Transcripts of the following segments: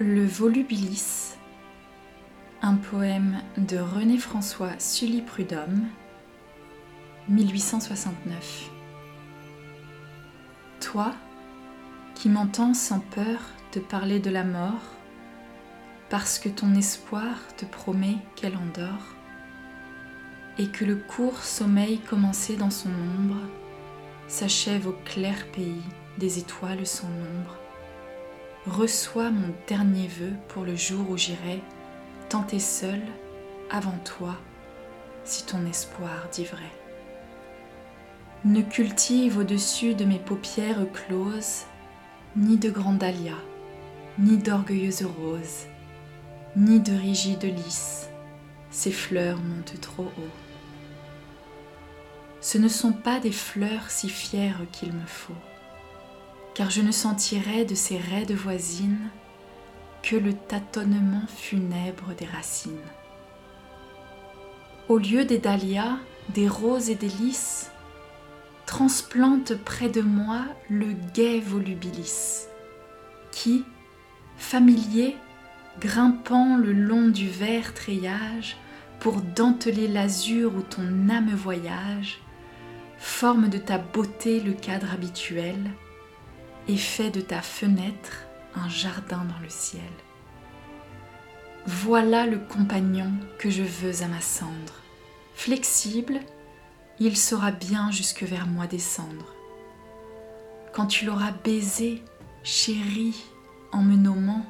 Le Volubilis, un poème de René-François Sully-Prudhomme, 1869. Toi, qui m'entends sans peur te parler de la mort, parce que ton espoir te promet qu'elle endort, et que le court sommeil commencé dans son ombre s'achève au clair pays des étoiles sans nombre reçois mon dernier vœu pour le jour où j'irai tenter seul avant toi si ton espoir dit vrai. Ne cultive au-dessus de mes paupières closes ni de grands dahlias, ni d'orgueilleuses roses, ni de rigides lys, ces fleurs montent trop haut. Ce ne sont pas des fleurs si fières qu'il me faut car je ne sentirai de ces raides voisines que le tâtonnement funèbre des racines. Au lieu des dahlias, des roses et des lys, transplante près de moi le gai volubilis, qui, familier, grimpant le long du vert treillage pour denteler l'azur où ton âme voyage, forme de ta beauté le cadre habituel, et fais de ta fenêtre un jardin dans le ciel. Voilà le compagnon que je veux à ma cendre. Flexible, il saura bien jusque vers moi descendre. Quand tu l'auras baisé, chéri, en me nommant,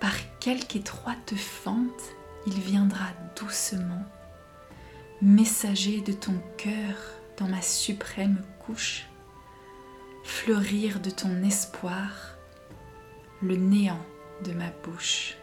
par quelque étroite fente, il viendra doucement, messager de ton cœur dans ma suprême couche fleurir de ton espoir le néant de ma bouche.